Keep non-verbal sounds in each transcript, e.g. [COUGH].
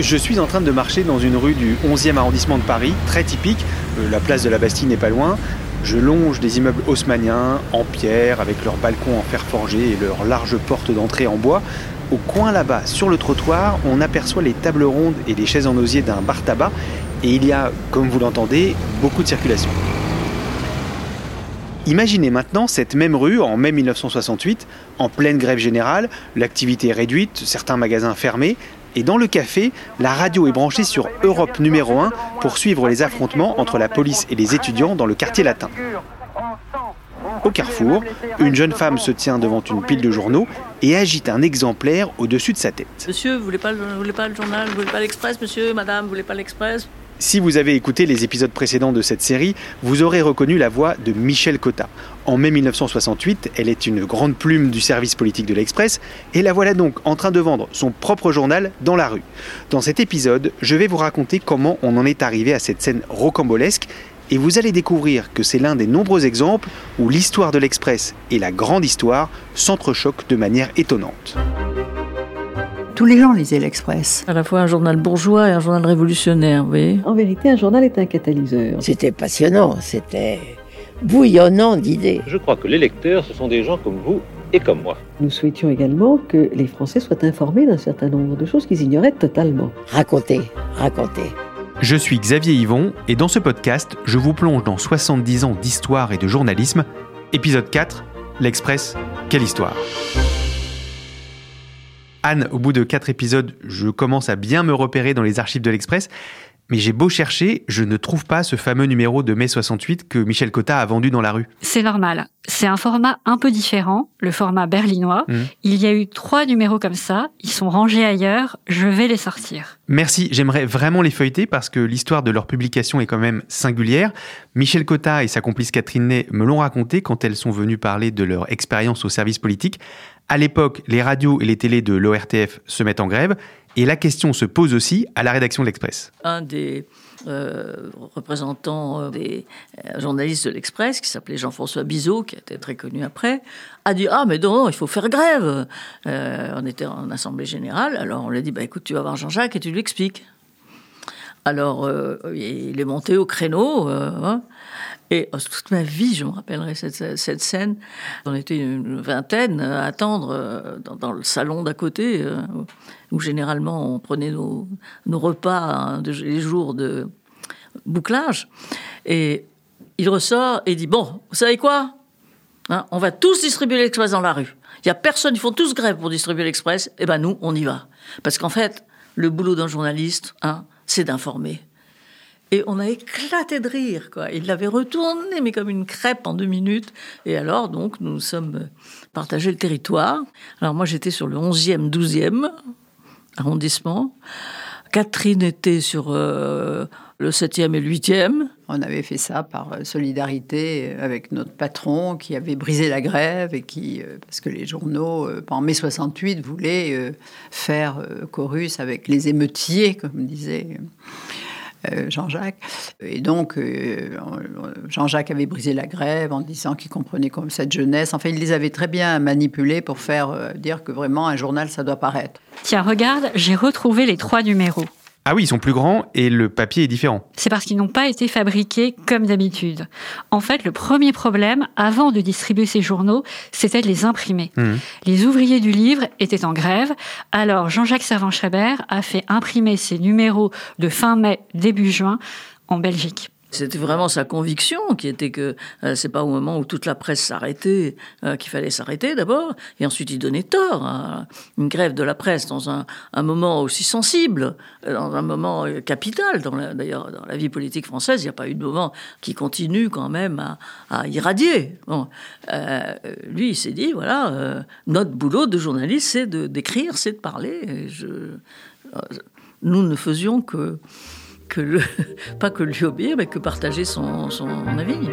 Je suis en train de marcher dans une rue du 11e arrondissement de Paris, très typique. Euh, la place de la Bastille n'est pas loin. Je longe des immeubles haussmanniens en pierre avec leurs balcons en fer forgé et leurs larges portes d'entrée en bois. Au coin là-bas, sur le trottoir, on aperçoit les tables rondes et les chaises en osier d'un bar tabac et il y a, comme vous l'entendez, beaucoup de circulation. Imaginez maintenant cette même rue en mai 1968, en pleine grève générale, l'activité réduite, certains magasins fermés, et dans le café, la radio est branchée sur Europe numéro 1 pour suivre les affrontements entre la police et les étudiants dans le quartier latin. Au carrefour, une jeune femme se tient devant une pile de journaux et agite un exemplaire au-dessus de sa tête. Monsieur, vous voulez pas, vous voulez pas le journal, vous voulez pas l'Express, monsieur, madame, vous voulez pas l'Express? Si vous avez écouté les épisodes précédents de cette série, vous aurez reconnu la voix de Michel Cotta. En mai 1968, elle est une grande plume du service politique de l'Express et la voilà donc en train de vendre son propre journal dans la rue. Dans cet épisode, je vais vous raconter comment on en est arrivé à cette scène rocambolesque et vous allez découvrir que c'est l'un des nombreux exemples où l'histoire de l'Express et la grande histoire s'entrechoquent de manière étonnante. Tous les gens lisaient l'Express. À la fois un journal bourgeois et un journal révolutionnaire, voyez En vérité, un journal est un catalyseur. C'était passionnant, c'était bouillonnant d'idées. Je crois que les lecteurs, ce sont des gens comme vous et comme moi. Nous souhaitions également que les Français soient informés d'un certain nombre de choses qu'ils ignoraient totalement. Racontez, racontez. Je suis Xavier Yvon et dans ce podcast, je vous plonge dans 70 ans d'histoire et de journalisme. Épisode 4, l'Express, quelle histoire? Anne, au bout de 4 épisodes, je commence à bien me repérer dans les archives de l'Express, mais j'ai beau chercher, je ne trouve pas ce fameux numéro de mai 68 que Michel Cotta a vendu dans la rue. C'est normal. C'est un format un peu différent, le format berlinois. Mhm. Il y a eu trois numéros comme ça. Ils sont rangés ailleurs. Je vais les sortir. Merci, j'aimerais vraiment les feuilleter parce que l'histoire de leur publication est quand même singulière. Michel Cotta et sa complice Catherine Ney me l'ont raconté quand elles sont venues parler de leur expérience au service politique. À l'époque, les radios et les télés de l'ORTF se mettent en grève et la question se pose aussi à la rédaction de l'Express. Un des euh, représentants euh, des euh, journalistes de l'Express, qui s'appelait Jean-François Bizot, qui était très connu après, a dit Ah, mais non, il faut faire grève. Euh, on était en assemblée générale, alors on lui a dit bah, Écoute, tu vas voir Jean-Jacques et tu lui expliques. Alors, il est monté au créneau. hein, et euh, toute ma vie, je me rappellerai cette, scène. On était une vingtaine à attendre euh, dans, le salon d'à côté, euh, où généralement on prenait nos, repas hein, les jours de bouclage. Et il ressort et dit Bon, vous savez quoi Hein, On va tous distribuer l'Express dans la rue. Il y a personne, ils font tous grève pour distribuer l'Express. Eh ben nous, on y va. Parce qu'en fait, le boulot d'un journaliste, hein, c'est d'informer. Et on a éclaté de rire. Il l'avait retourné, mais comme une crêpe en deux minutes. Et alors, donc, nous sommes euh, partagé le territoire. Alors, moi, j'étais sur le 11e, 12e arrondissement. Catherine était sur euh, le 7e et le 8e. On avait fait ça par euh, solidarité euh, avec notre patron qui avait brisé la grève et qui, parce que les journaux, en mai 68, voulaient faire chorus avec les émeutiers, comme disait Jean-Jacques. Et donc, euh, Jean-Jacques avait brisé la grève en disant qu'il comprenait comme cette jeunesse. Enfin, il les avait très bien manipulés pour faire euh, dire que vraiment un journal, ça doit paraître. Tiens, regarde, j'ai retrouvé les trois numéros. Ah oui, ils sont plus grands et le papier est différent. C'est parce qu'ils n'ont pas été fabriqués comme d'habitude. En fait, le premier problème, avant de distribuer ces journaux, c'était de les imprimer. Mhm. Les ouvriers du livre étaient en grève, alors Jean-Jacques Servan-Schreiber a fait imprimer ces numéros de fin mai, début juin en Belgique. C'était vraiment sa conviction qui était que euh, c'est pas au moment où toute la presse s'arrêtait euh, qu'il fallait s'arrêter d'abord, et ensuite il donnait tort à une grève de la presse dans un, moment aussi sensible, euh, dans un moment capital. D'ailleurs, dans la vie politique française, il n'y a pas eu de moment qui continue quand même à, irradier. Lui, il s'est dit voilà, notre boulot de journaliste, c'est d'écrire, c'est de parler. nous ne faisions que que le, [LAUGHS] pas que lui obéir, mais que partager son, son avis.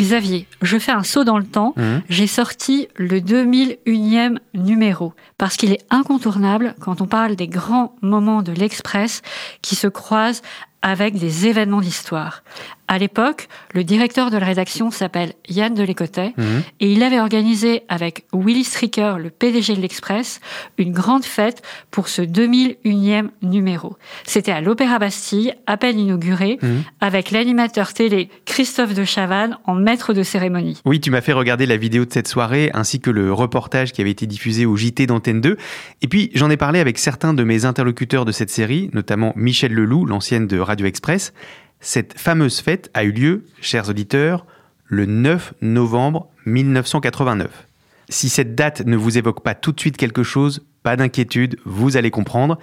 Xavier, je fais un saut dans le temps. Mmh. J'ai sorti le 2001e numéro parce qu'il est incontournable quand on parle des grands moments de l'Express qui se croisent avec des événements d'histoire. À l'époque, le directeur de la rédaction s'appelle Yann Delécotet mhm. et il avait organisé avec Willy Stricker, le PDG de l'Express, une grande fête pour ce 2001e numéro. C'était à l'Opéra Bastille, à peine inauguré, mhm. avec l'animateur télé Christophe de Chavannes en maître de cérémonie. Oui, tu m'as fait regarder la vidéo de cette soirée ainsi que le reportage qui avait été diffusé au JT d'Antenne 2. Et puis, j'en ai parlé avec certains de mes interlocuteurs de cette série, notamment Michel Leloup, l'ancienne de Radio Express. Cette fameuse fête a eu lieu, chers auditeurs, le 9 novembre 1989. Si cette date ne vous évoque pas tout de suite quelque chose, pas d'inquiétude, vous allez comprendre.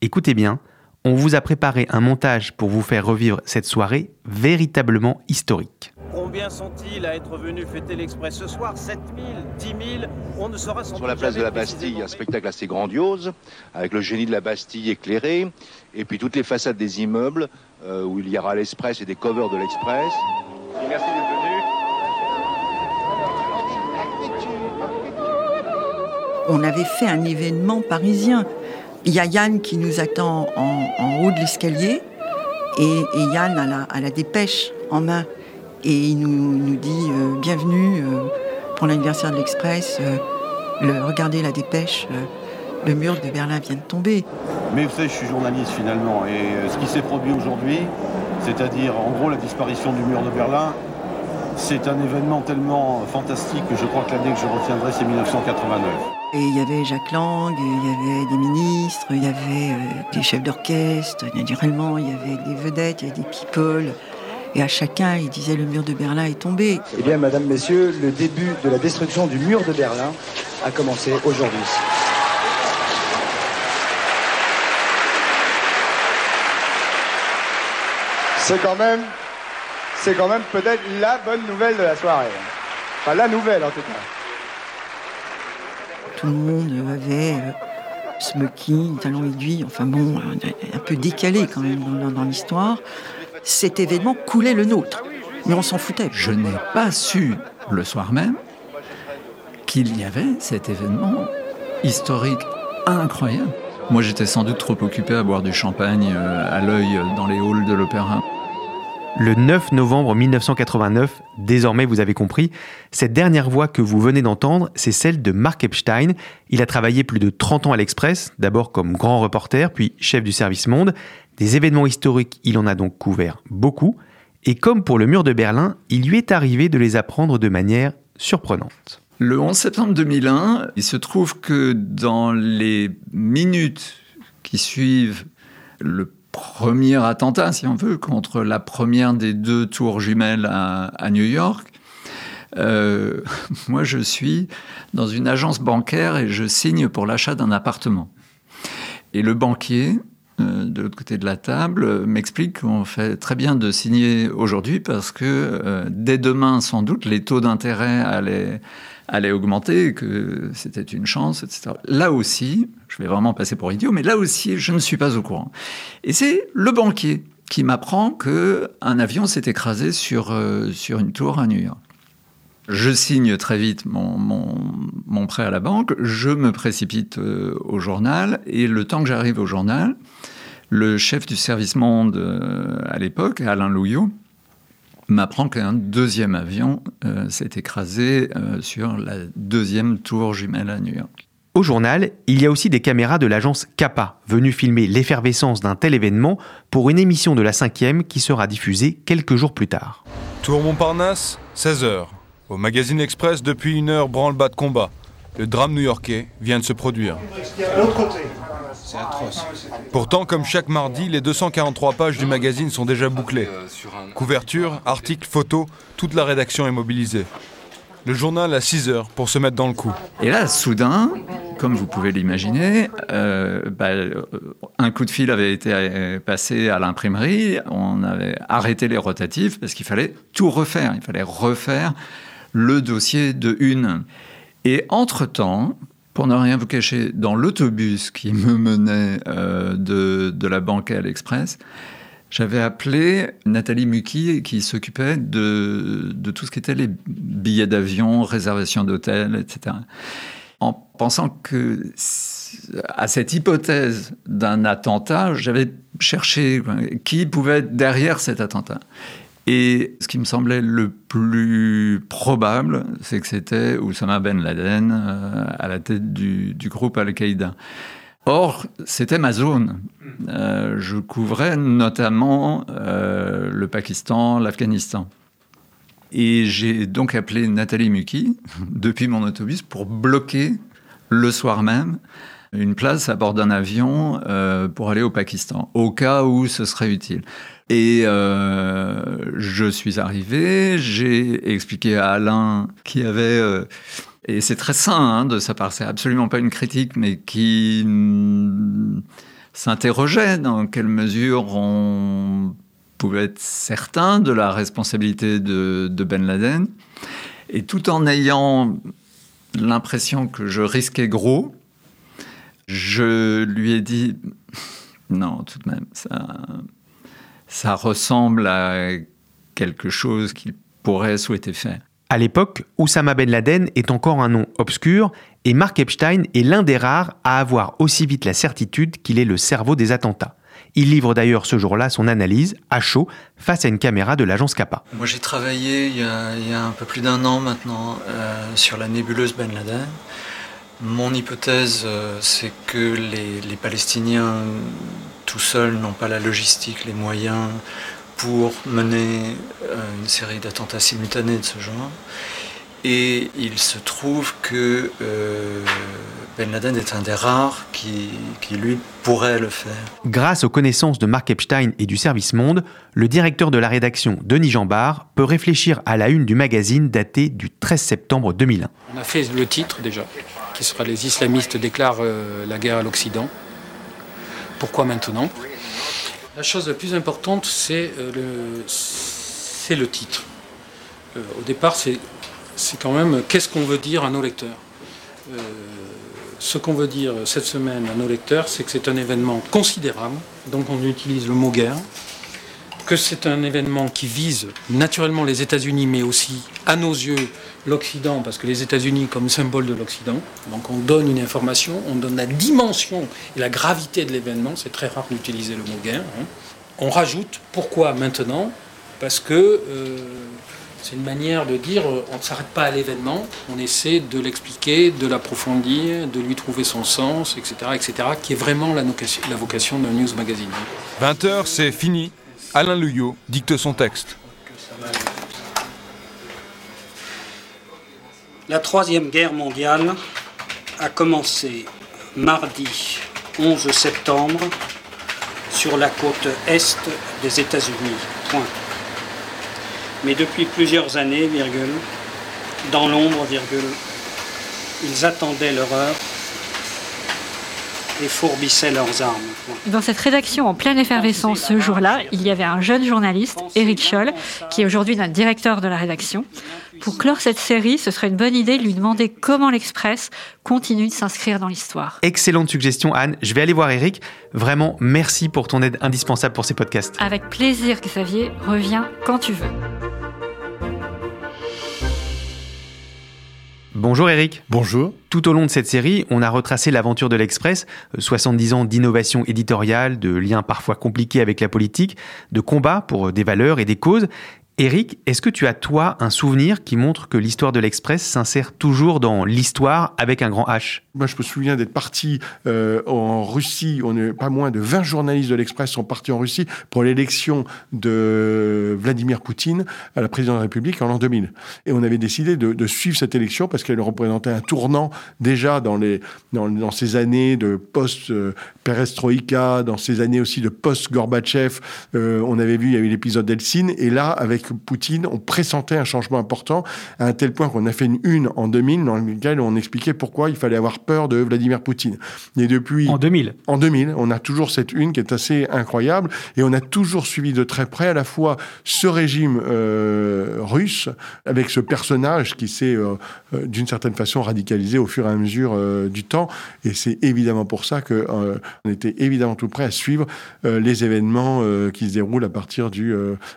Écoutez bien, on vous a préparé un montage pour vous faire revivre cette soirée véritablement historique. Combien sont-ils à être venus fêter l'Express ce soir? 7 000 10 000 On ne saura Sur la place de la Bastille, un spectacle assez grandiose, avec le génie de la Bastille éclairé, et puis toutes les façades des immeubles, euh, où il y aura l'Express et des covers de l'Express. Merci d'être venu. On avait fait un événement parisien. Il y a Yann qui nous attend en, haut de l'escalier, et, Yann a la dépêche en main et il nous, dit euh, bienvenue euh, pour l'anniversaire de l'Express. Euh, regardez la dépêche, le mur de Berlin vient de tomber. Mais vous savez, je suis journaliste finalement, et ce qui s'est produit aujourd'hui, c'est-à-dire en gros la disparition du mur de Berlin, c'est un événement tellement fantastique que je crois que l'année que je retiendrai, c'est 1989. Et il y avait Jacques Lang, il y avait des ministres, il y avait des chefs d'orchestre, naturellement, il y avait des vedettes, il y avait des people. Et à chacun, il disait le mur de Berlin est tombé. Eh bien, Madame, Messieurs, le début de la destruction du mur de Berlin a commencé aujourd'hui. C'est quand même, c'est quand même peut-être la bonne nouvelle de la soirée. Enfin, la nouvelle en tout cas. Tout le monde avait euh, smoking, talons aiguilles, enfin bon, un peu décalé quand même dans, dans l'histoire cet événement coulait le nôtre. Mais on s'en foutait. Je n'ai pas su le soir même qu'il y avait cet événement historique incroyable. Moi, j'étais sans doute trop occupé à boire du champagne euh, à l'œil dans les halls de l'opéra. Le 9 novembre 1989, désormais vous avez compris, cette dernière voix que vous venez d'entendre, c'est celle de Mark Epstein. Il a travaillé plus de 30 ans à l'Express, d'abord comme grand reporter, puis chef du service Monde. Des événements historiques, il en a donc couvert beaucoup. Et comme pour le mur de Berlin, il lui est arrivé de les apprendre de manière surprenante. Le 11 septembre 2001, il se trouve que dans les minutes qui suivent le premier attentat, si on veut, contre la première des deux tours jumelles à, New York. Euh, [LAUGHS] moi, je suis dans une agence bancaire et je signe pour l'achat d'un appartement. Et le banquier, euh, de l'autre côté de la table, m'explique qu'on fait très bien de signer aujourd'hui parce que euh, dès demain, sans doute, les taux d'intérêt allaient allait augmenter, que c'était une chance, etc. Là aussi, je vais vraiment passer pour idiot, mais là aussi, je ne suis pas au courant. Et c'est le banquier qui m'apprend que un avion s'est écrasé sur, euh, sur une tour à New York. Je signe très vite mon, mon, prêt à la banque, je me précipite euh, au journal, et le temps que j'arrive au journal, le chef du service monde euh, à l'époque, Alain Louillot, m'apprend qu'un deuxième avion euh, s'est écrasé euh, sur la deuxième tour jumelle à New York. Au journal, il y a aussi des caméras de l'agence Kappa, venues filmer l'effervescence d'un tel événement pour une émission de la cinquième qui sera diffusée quelques jours plus tard. Tour Montparnasse, 16h. Au magazine Express, depuis une heure, branle-bas de combat. le drame new-yorkais vient de se produire. C'est atroce. Pourtant, comme chaque mardi, les 243 pages du magazine sont déjà bouclées. Couverture, articles, photos, toute la rédaction est mobilisée. Le journal a 6 heures pour se mettre dans le coup. Et là, soudain, comme vous pouvez l'imaginer, euh, bah, un coup de fil avait été passé à l'imprimerie, on avait arrêté les rotatifs parce qu'il fallait tout refaire, il fallait refaire le dossier de une. Et entre-temps, pour ne rien vous cacher, dans l'autobus qui me menait euh, de, la banque à l'Express, j'avais appelé Nathalie Muki qui s'occupait de, tout ce qui était les billets d'avion, réservation d'hôtel, etc. En pensant que à cette hypothèse d'un attentat, j'avais cherché qui pouvait être derrière cet attentat. Et ce qui me semblait le plus probable, c'est que c'était Oussama Ben Laden euh, à la tête du, groupe Al-Qaïda. Or, c'était ma zone. Euh, je couvrais notamment euh, le Pakistan, l'Afghanistan. Et j'ai donc appelé Nathalie Muki [LAUGHS] depuis mon autobus pour bloquer le soir même une place à bord d'un avion euh, pour aller au Pakistan, au cas où ce serait utile. Et euh, je suis arrivé, j'ai expliqué à Alain qui avait... Euh, et c'est très sain hein, de sa part, c'est absolument pas une critique, mais qui mm, s'interrogeait dans quelle mesure on pouvait être certain de la responsabilité de, de Ben Laden. Et tout en ayant l'impression que je risquais gros, je lui ai dit [LAUGHS] non, tout de même, ça, ça ressemble à quelque chose qu'il pourrait souhaiter faire. À l'époque, Oussama Ben Laden est encore un nom obscur et Mark Epstein est l'un des rares à avoir aussi vite la certitude qu'il est le cerveau des attentats. Il livre d'ailleurs ce jour-là son analyse à chaud face à une caméra de l'agence Kappa. Moi j'ai travaillé il y, a, un peu plus d'un an maintenant euh, sur la nébuleuse Ben Laden. Mon hypothèse, euh, c'est que les, les, Palestiniens tout seuls n'ont pas la logistique, les moyens pour mener euh, une série d'attentats simultanés de ce genre. Et il se trouve que euh, Ben Laden est un des rares qui, qui, lui, pourrait le faire. Grâce aux connaissances de Mark Epstein et du service Monde, le directeur de la rédaction, Denis Jambard, peut réfléchir à la une du magazine daté du 13 septembre 2001. On a fait le titre déjà, qui sera Les islamistes déclarent euh, la guerre à l'Occident. Pourquoi maintenant? La chose la plus importante, c'est euh, le, titre. Euh, au départ, c'est quand même qu'est-ce qu'on veut dire à nos lecteurs? Ce qu'on veut dire cette semaine à nos lecteurs, c'est que c'est un événement considérable, donc on utilise le mot guerre, que c'est un événement qui vise naturellement les États-Unis, mais aussi, à nos yeux, l'Occident, parce que les États-Unis comme symbole de l'Occident, donc on donne une information, on donne la dimension et la gravité de l'événement, c'est très rare d'utiliser le mot guerre. Hein. On rajoute, pourquoi maintenant Parce que... Euh, c'est une manière de dire on ne s'arrête pas à l'événement, on essaie de l'expliquer, de l'approfondir, de lui trouver son sens, etc., etc., qui est vraiment la, la vocation d'un news magazine. 20h, c'est fini. Alain Luyot dicte son texte. La Troisième Guerre mondiale a commencé mardi 11 septembre sur la côte est des États-Unis. Mais depuis plusieurs années, dans l'ombre, ils attendaient leur heure et fourbissaient leurs armes. Dans cette rédaction en pleine effervescence ce jour-là, il y avait un jeune journaliste, Eric Scholl, qui est aujourd'hui notre directeur de la rédaction. Pour clore cette série, ce serait une bonne idée de lui demander comment l'Express continue de s'inscrire dans l'histoire. Excellente suggestion, Anne. Je vais aller voir Eric. Vraiment, merci pour ton aide indispensable pour ces podcasts. Avec plaisir, Xavier. Reviens quand tu veux. Bonjour Eric. Bonjour. Tout au long de cette série, on a retracé l'aventure de l'Express, 70 ans d'innovation éditoriale, de liens parfois compliqués avec la politique, de combats pour des valeurs et des causes. Eric, est-ce que tu as toi un souvenir qui montre que l'histoire de l'Express s'insère toujours dans l'histoire avec un grand H? Moi, je me souviens d'être parti euh, en Russie. On pas moins de 20 journalistes de l'Express sont partis en Russie pour l'élection de Vladimir Poutine à la présidence de la République en l'an 2000. Et on avait décidé de, suivre cette élection parce qu'elle représentait un tournant déjà dans, les, dans, ces années de post-perestroïka, dans ces années aussi de post-Gorbatchev. Euh, on avait vu, il y a eu l'épisode d'Eltsine. Et là, avec Poutine, on pressentait un changement important à un tel point qu'on a fait une une en 2000 dans laquelle on expliquait pourquoi il fallait avoir peur de Vladimir Poutine. Et depuis en 2000, en 2000, on a toujours cette une qui est assez incroyable et on a toujours suivi de très près à la fois ce régime euh, russe avec ce personnage qui s'est euh, euh, d'une certaine façon radicalisé au fur et à mesure euh, du temps et c'est évidemment pour ça que euh, on était évidemment tout prêt à suivre les événements qui se déroulent à partir du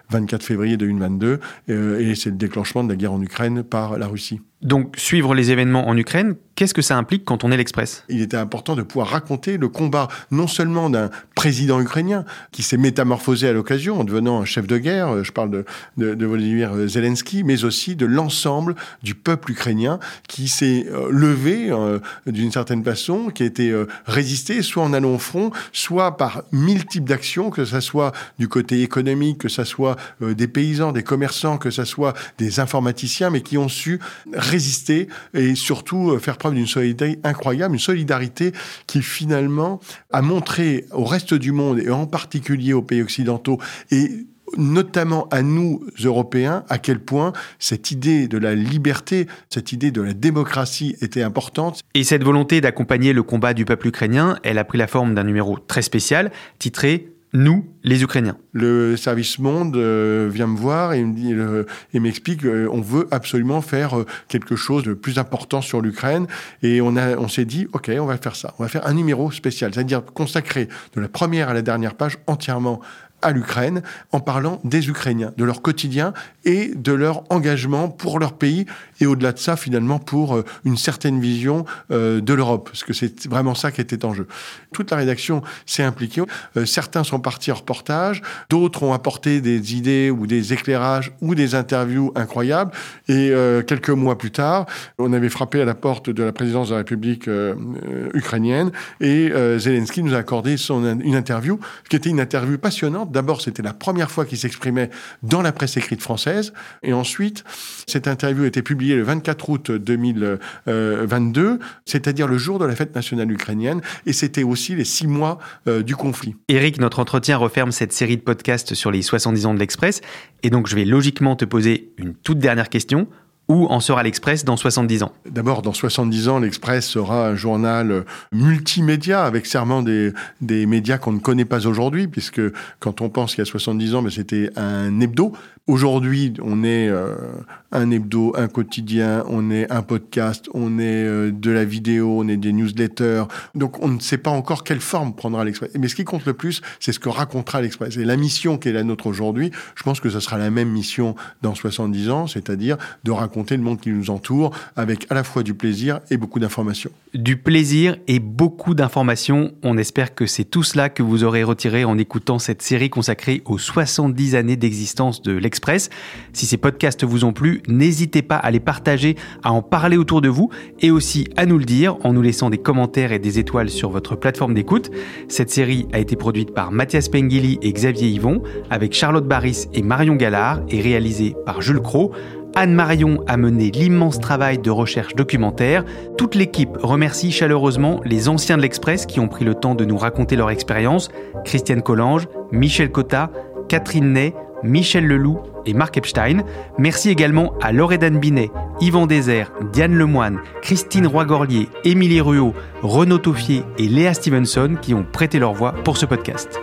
24 février 2022 et c'est le déclenchement de la guerre en Ukraine par la Russie. Donc suivre les événements en Ukraine, qu'est-ce que ça implique quand on est l'Express? Il était important de pouvoir raconter le combat non seulement d'un président ukrainien qui s'est métamorphosé à l'occasion en devenant un chef de guerre, je parle de, de, de Volodymyr Zelensky, mais aussi de l'ensemble du peuple ukrainien qui s'est euh, levé euh, d'une certaine façon, qui a été euh, résisté soit en allant au front, soit par mille types d'actions, que ce soit du côté économique, que ce soit euh, des paysans, des commerçants, que ce soit des informaticiens, mais qui ont su résister et surtout euh, faire preuve d'une solidarité incroyable, une solidarité qui finalement a montré au reste du monde et en particulier aux pays occidentaux et notamment à nous, Européens, à quel point cette idée de la liberté, cette idée de la démocratie était importante. Et cette volonté d'accompagner le combat du peuple ukrainien, elle a pris la forme d'un numéro très spécial, titré nous, les Ukrainiens. Le service Monde euh, vient me voir et me dit, euh, et m'explique, euh, on veut absolument faire euh, quelque chose de plus important sur l'Ukraine. Et on a, on s'est dit, ok, on va faire ça. On va faire un numéro spécial, c'est-à-dire consacré de la première à la dernière page entièrement à l'Ukraine en parlant des Ukrainiens, de leur quotidien et de leur engagement pour leur pays et au-delà de ça finalement pour euh, une certaine vision euh, de l'Europe parce que c'est vraiment ça qui était en jeu. Toute la rédaction s'est impliquée. Euh, certains sont partis en reportage, d'autres ont apporté des idées ou des éclairages ou des interviews incroyables et quelques mois plus tard, on avait frappé à la porte de la présidence de la République ukrainienne et Zelensky nous a accordé son, une interview qui était une interview passionnante D'abord, c'était la première fois qu'il s'exprimait dans la presse écrite française. Et ensuite, cette interview a été publiée le 24 août 2022, c'est-à-dire le jour de la fête nationale ukrainienne. Et c'était aussi les six mois euh, du conflit. Eric, notre entretien referme cette série de podcasts sur les 70 ans de l'Express. Et donc, je vais logiquement te poser une toute dernière question. Où en sera l'Express dans 70 ans D'abord, dans 70 ans, l'Express sera un journal multimédia avec serment des, des médias qu'on ne connaît pas aujourd'hui, puisque quand on pense qu'il y a 70 ans, mais c'était un hebdo. Aujourd'hui, on est euh, un hebdo, un quotidien, on est un podcast, on est euh, de la vidéo, on est des newsletters. Donc, on ne sait pas encore quelle forme prendra l'Express. Mais ce qui compte le plus, c'est ce que racontera l'Express. Et la mission qui est la nôtre aujourd'hui, je pense que ce sera la même mission dans 70 ans, c'est-à-dire de raconter le monde qui nous entoure avec à la fois du plaisir et beaucoup d'informations. Du plaisir et beaucoup d'informations. On espère que c'est tout cela que vous aurez retiré en écoutant cette série consacrée aux 70 années d'existence de l'Express. Express. Si ces podcasts vous ont plu, n'hésitez pas à les partager, à en parler autour de vous et aussi à nous le dire en nous laissant des commentaires et des étoiles sur votre plateforme d'écoute. Cette série a été produite par Mathias Pengili et Xavier Yvon avec Charlotte Baris et Marion Gallard et réalisée par Jules Cro. Anne Marion a mené l'immense travail de recherche documentaire. Toute l'équipe remercie chaleureusement les anciens de l'Express qui ont pris le temps de nous raconter leur expérience. Christiane Collange, Michel Cotta, Catherine Ney, Michel Leloup et Marc Epstein. Merci également à Loredan Binet, Yvan Désert, Diane Lemoine, Christine Roy-Gorlier, Émilie Ruot, Renaud Toffier et Léa Stevenson qui ont prêté leur voix pour ce podcast.